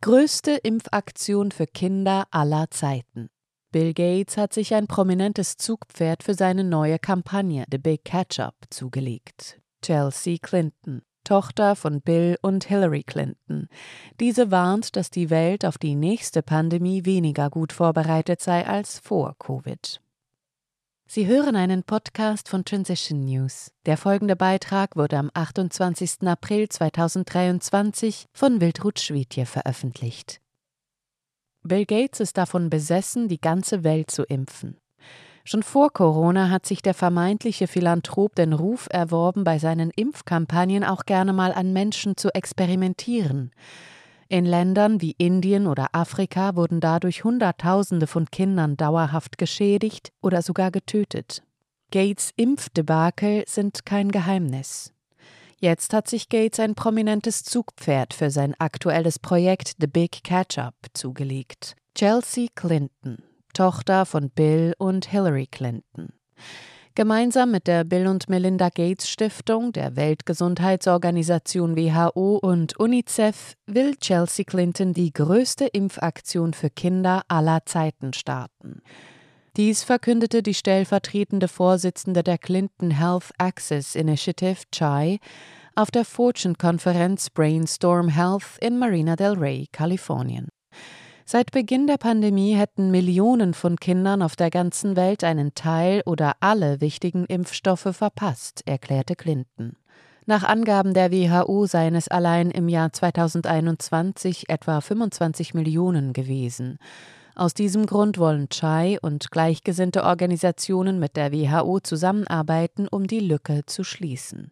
Größte Impfaktion für Kinder aller Zeiten. Bill Gates hat sich ein prominentes Zugpferd für seine neue Kampagne The Big Catch-up zugelegt. Chelsea Clinton, Tochter von Bill und Hillary Clinton. Diese warnt, dass die Welt auf die nächste Pandemie weniger gut vorbereitet sei als vor Covid. Sie hören einen Podcast von Transition News. Der folgende Beitrag wurde am 28. April 2023 von Wildrut Schwedje veröffentlicht. Bill Gates ist davon besessen, die ganze Welt zu impfen. Schon vor Corona hat sich der vermeintliche Philanthrop den Ruf erworben, bei seinen Impfkampagnen auch gerne mal an Menschen zu experimentieren. In Ländern wie Indien oder Afrika wurden dadurch Hunderttausende von Kindern dauerhaft geschädigt oder sogar getötet. Gates Impfdebakel sind kein Geheimnis. Jetzt hat sich Gates ein prominentes Zugpferd für sein aktuelles Projekt The Big Catch-up zugelegt. Chelsea Clinton, Tochter von Bill und Hillary Clinton. Gemeinsam mit der Bill und Melinda Gates Stiftung, der Weltgesundheitsorganisation WHO und UNICEF will Chelsea Clinton die größte Impfaktion für Kinder aller Zeiten starten. Dies verkündete die stellvertretende Vorsitzende der Clinton Health Access Initiative, CHAI, auf der Fortune-Konferenz Brainstorm Health in Marina del Rey, Kalifornien. Seit Beginn der Pandemie hätten Millionen von Kindern auf der ganzen Welt einen Teil oder alle wichtigen Impfstoffe verpasst, erklärte Clinton. Nach Angaben der WHO seien es allein im Jahr 2021 etwa 25 Millionen gewesen. Aus diesem Grund wollen Chai und gleichgesinnte Organisationen mit der WHO zusammenarbeiten, um die Lücke zu schließen.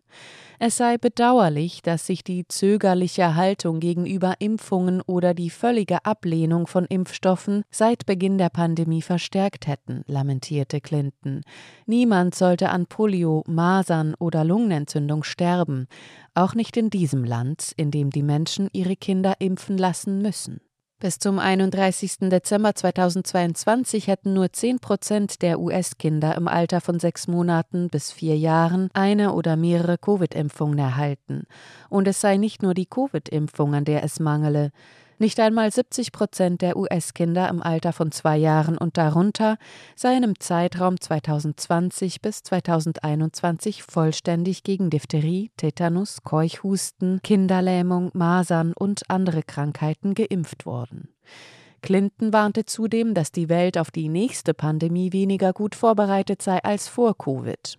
Es sei bedauerlich, dass sich die zögerliche Haltung gegenüber Impfungen oder die völlige Ablehnung von Impfstoffen seit Beginn der Pandemie verstärkt hätten, lamentierte Clinton. Niemand sollte an Polio, Masern oder Lungenentzündung sterben, auch nicht in diesem Land, in dem die Menschen ihre Kinder impfen lassen müssen. Bis zum 31. Dezember 2022 hätten nur 10 Prozent der US-Kinder im Alter von sechs Monaten bis vier Jahren eine oder mehrere Covid-Impfungen erhalten. Und es sei nicht nur die Covid-Impfung, an der es mangele. Nicht einmal 70 Prozent der US-Kinder im Alter von zwei Jahren und darunter seien im Zeitraum 2020 bis 2021 vollständig gegen Diphtherie, Tetanus, Keuchhusten, Kinderlähmung, Masern und andere Krankheiten geimpft worden. Clinton warnte zudem, dass die Welt auf die nächste Pandemie weniger gut vorbereitet sei als vor Covid.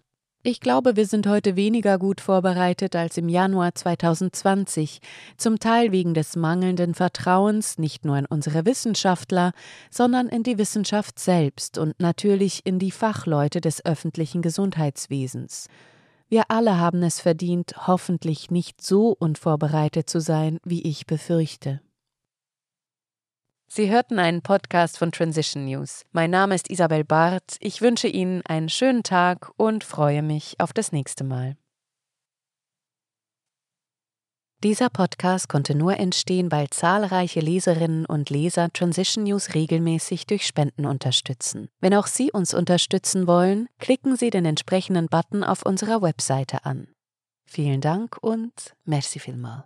Ich glaube, wir sind heute weniger gut vorbereitet als im Januar 2020, zum Teil wegen des mangelnden Vertrauens nicht nur in unsere Wissenschaftler, sondern in die Wissenschaft selbst und natürlich in die Fachleute des öffentlichen Gesundheitswesens. Wir alle haben es verdient, hoffentlich nicht so unvorbereitet zu sein, wie ich befürchte. Sie hörten einen Podcast von Transition News. Mein Name ist Isabel Barth. Ich wünsche Ihnen einen schönen Tag und freue mich auf das nächste Mal. Dieser Podcast konnte nur entstehen, weil zahlreiche Leserinnen und Leser Transition News regelmäßig durch Spenden unterstützen. Wenn auch Sie uns unterstützen wollen, klicken Sie den entsprechenden Button auf unserer Webseite an. Vielen Dank und merci vielmal.